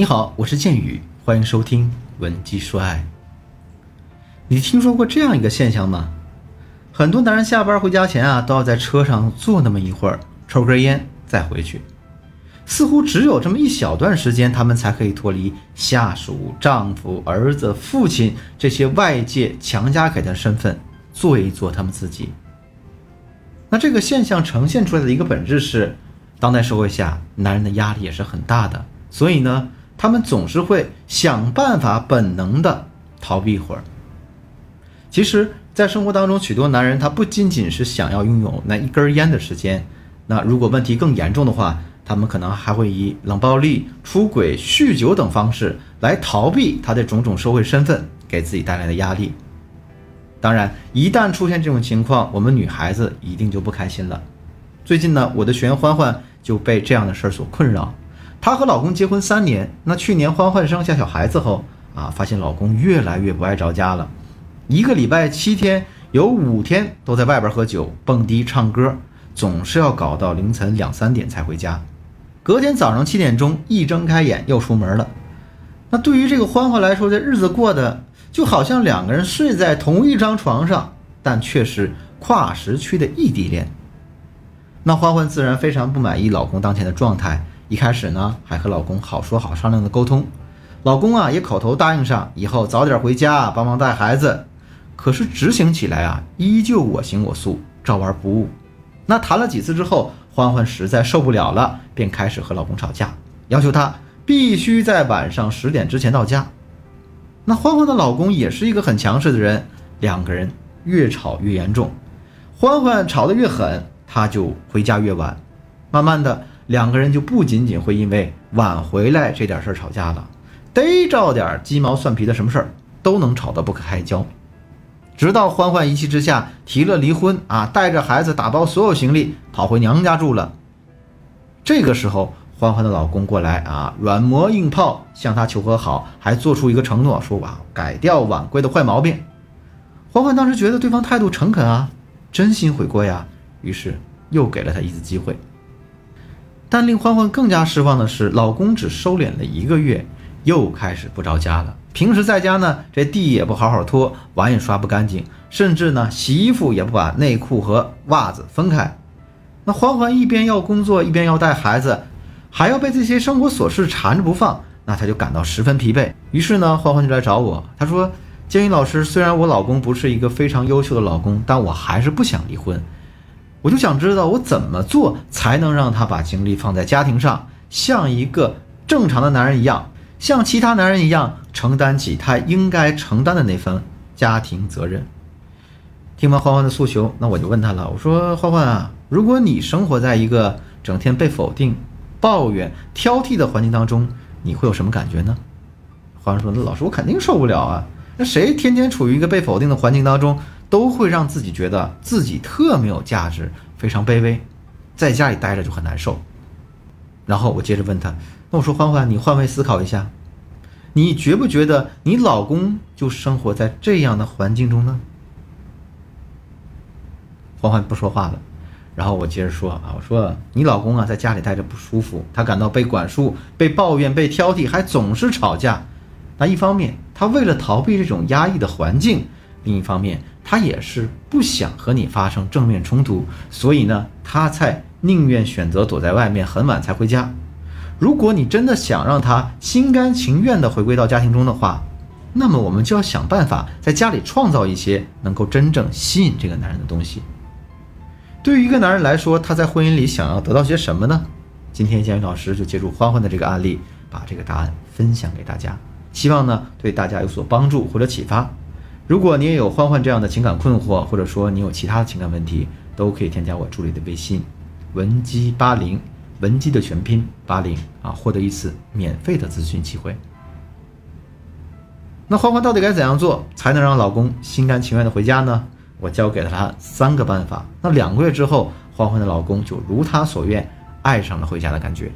你好，我是剑宇，欢迎收听《闻鸡说爱》。你听说过这样一个现象吗？很多男人下班回家前啊，都要在车上坐那么一会儿，抽根烟再回去。似乎只有这么一小段时间，他们才可以脱离下属、丈夫、儿子、父亲这些外界强加给的身份，做一做他们自己。那这个现象呈现出来的一个本质是，当代社会下男人的压力也是很大的，所以呢，他们总是会想办法本能的逃避一会儿。其实，在生活当中，许多男人他不仅仅是想要拥有那一根烟的时间，那如果问题更严重的话，他们可能还会以冷暴力、出轨、酗酒等方式来逃避他的种种社会身份给自己带来的压力。当然，一旦出现这种情况，我们女孩子一定就不开心了。最近呢，我的学员欢欢就被这样的事儿所困扰。她和老公结婚三年，那去年欢欢生下小孩子后啊，发现老公越来越不爱着家了。一个礼拜七天，有五天都在外边喝酒、蹦迪、唱歌，总是要搞到凌晨两三点才回家。隔天早上七点钟一睁开眼又出门了。那对于这个欢欢来说，这日子过得……就好像两个人睡在同一张床上，但却是跨时区的异地恋。那欢欢自然非常不满意老公当前的状态，一开始呢还和老公好说好商量的沟通，老公啊也口头答应上以后早点回家帮忙带孩子，可是执行起来啊依旧我行我素，照玩不误。那谈了几次之后，欢欢实在受不了了，便开始和老公吵架，要求他必须在晚上十点之前到家。那欢欢的老公也是一个很强势的人，两个人越吵越严重，欢欢吵得越狠，他就回家越晚，慢慢的，两个人就不仅仅会因为晚回来这点事儿吵架了，逮着点鸡毛蒜皮的什么事儿都能吵得不可开交，直到欢欢一气之下提了离婚啊，带着孩子打包所有行李跑回娘家住了，这个时候。欢欢的老公过来啊，软磨硬泡向她求和好，还做出一个承诺，说哇改掉晚归的坏毛病。欢欢当时觉得对方态度诚恳啊，真心悔过呀，于是又给了他一次机会。但令欢欢更加失望的是，老公只收敛了一个月，又开始不着家了。平时在家呢，这地也不好好拖，碗也刷不干净，甚至呢洗衣服也不把内裤和袜子分开。那欢欢一边要工作，一边要带孩子。还要被这些生活琐事缠着不放，那他就感到十分疲惫。于是呢，欢欢就来找我。他说：“建宇老师，虽然我老公不是一个非常优秀的老公，但我还是不想离婚。我就想知道我怎么做才能让他把精力放在家庭上，像一个正常的男人一样，像其他男人一样承担起他应该承担的那份家庭责任。”听完欢欢的诉求，那我就问他了。我说：“欢欢啊，如果你生活在一个整天被否定……”抱怨、挑剔的环境当中，你会有什么感觉呢？欢欢说：“那老师，我肯定受不了啊！那谁天天处于一个被否定的环境当中，都会让自己觉得自己特没有价值，非常卑微，在家里待着就很难受。”然后我接着问他：“那我说，欢欢，你换位思考一下，你觉不觉得你老公就生活在这样的环境中呢？”欢欢不说话了。然后我接着说啊，我说你老公啊，在家里待着不舒服，他感到被管束、被抱怨、被挑剔，还总是吵架。那一方面，他为了逃避这种压抑的环境；另一方面，他也是不想和你发生正面冲突，所以呢，他才宁愿选择躲在外面，很晚才回家。如果你真的想让他心甘情愿地回归到家庭中的话，那么我们就要想办法在家里创造一些能够真正吸引这个男人的东西。对于一个男人来说，他在婚姻里想要得到些什么呢？今天建宇老师就借助欢欢的这个案例，把这个答案分享给大家，希望呢对大家有所帮助或者启发。如果你也有欢欢这样的情感困惑，或者说你有其他的情感问题，都可以添加我助理的微信，文姬八零，文姬的全拼八零啊，获得一次免费的咨询机会。那欢欢到底该怎样做才能让老公心甘情愿的回家呢？我教给了她三个办法。那两个月之后，欢欢的老公就如她所愿，爱上了回家的感觉。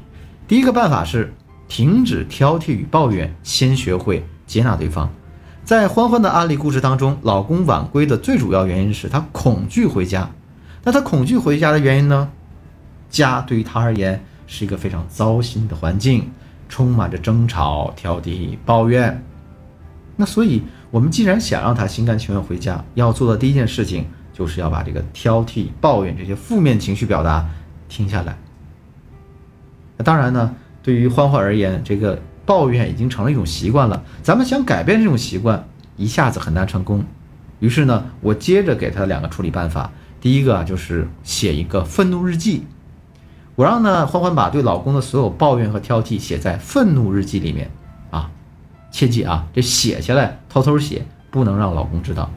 第一个办法是停止挑剔与抱怨，先学会接纳对方。在欢欢的案例故事当中，老公晚归的最主要原因是他恐惧回家。那他恐惧回家的原因呢？家对于他而言是一个非常糟心的环境，充满着争吵、挑剔、抱怨。那所以，我们既然想让他心甘情愿回家，要做的第一件事情就是要把这个挑剔、抱怨这些负面情绪表达停下来。那当然呢，对于欢欢而言，这个抱怨已经成了一种习惯了。咱们想改变这种习惯，一下子很难成功。于是呢，我接着给他两个处理办法。第一个啊，就是写一个愤怒日记。我让呢欢欢把对老公的所有抱怨和挑剔写在愤怒日记里面啊，切记啊，这写下来偷偷写，不能让老公知道。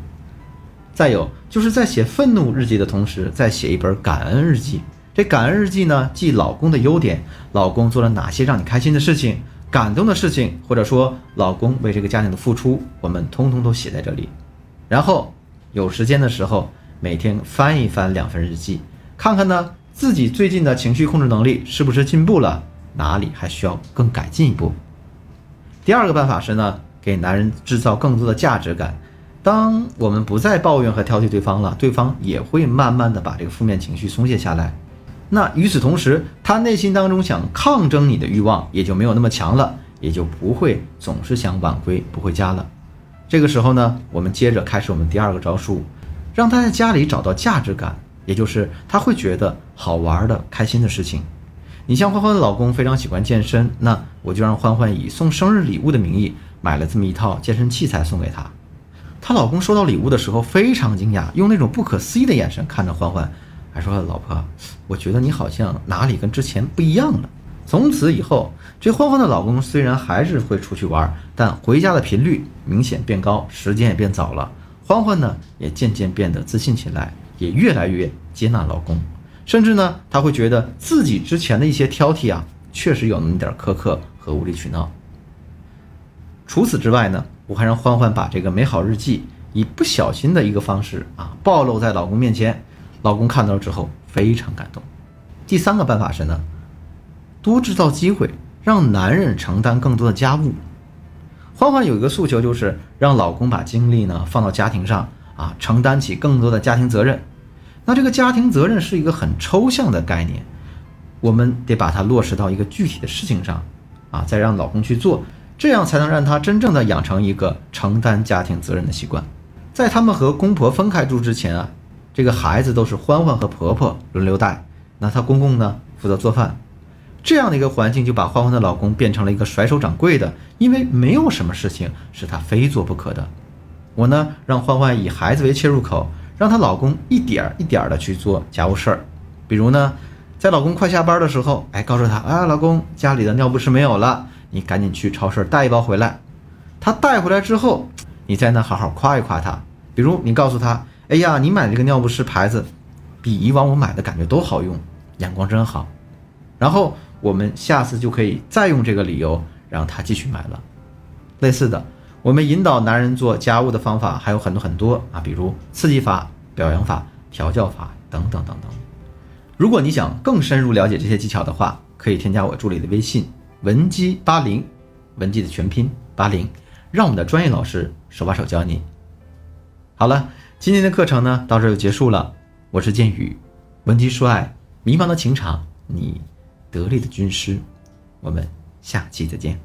再有就是在写愤怒日记的同时，再写一本感恩日记。这感恩日记呢，记老公的优点，老公做了哪些让你开心的事情、感动的事情，或者说老公为这个家庭的付出，我们通通都写在这里。然后有时间的时候，每天翻一翻两份日记，看看呢自己最近的情绪控制能力是不是进步了，哪里还需要更改进一步。第二个办法是呢，给男人制造更多的价值感。当我们不再抱怨和挑剔对方了，对方也会慢慢的把这个负面情绪松懈下来。那与此同时，他内心当中想抗争你的欲望也就没有那么强了，也就不会总是想晚归不回家了。这个时候呢，我们接着开始我们第二个招数，让他在家里找到价值感，也就是他会觉得好玩的、开心的事情。你像欢欢的老公非常喜欢健身，那我就让欢欢以送生日礼物的名义买了这么一套健身器材送给他。她老公收到礼物的时候非常惊讶，用那种不可思议的眼神看着欢欢。还说老婆，我觉得你好像哪里跟之前不一样了。从此以后，这欢欢的老公虽然还是会出去玩，但回家的频率明显变高，时间也变早了。欢欢呢，也渐渐变得自信起来，也越来越接纳老公，甚至呢，他会觉得自己之前的一些挑剔啊，确实有那么点苛刻和无理取闹。除此之外呢，我还让欢欢把这个美好日记以不小心的一个方式啊，暴露在老公面前。老公看到之后非常感动。第三个办法是呢，多制造机会，让男人承担更多的家务。欢欢有一个诉求，就是让老公把精力呢放到家庭上啊，承担起更多的家庭责任。那这个家庭责任是一个很抽象的概念，我们得把它落实到一个具体的事情上啊，再让老公去做，这样才能让他真正的养成一个承担家庭责任的习惯。在他们和公婆分开住之前啊。这个孩子都是欢欢和婆婆轮流带，那她公公呢负责做饭，这样的一个环境就把欢欢的老公变成了一个甩手掌柜的，因为没有什么事情是他非做不可的。我呢让欢欢以孩子为切入口，让她老公一点儿一点儿的去做家务事儿，比如呢，在老公快下班的时候，哎，告诉他啊，老公家里的尿不湿没有了，你赶紧去超市带一包回来。他带回来之后，你在那好好夸一夸他，比如你告诉他。哎呀，你买这个尿不湿牌子，比以往我买的感觉都好用，眼光真好。然后我们下次就可以再用这个理由让他继续买了。类似的，我们引导男人做家务的方法还有很多很多啊，比如刺激法、表扬法、调教法等等等等。如果你想更深入了解这些技巧的话，可以添加我助理的微信文姬八零，文姬的全拼八零，让我们的专业老师手把手教你。好了。今天的课程呢，到这就结束了。我是剑宇，文题说爱，迷茫的情场，你得力的军师。我们下期再见。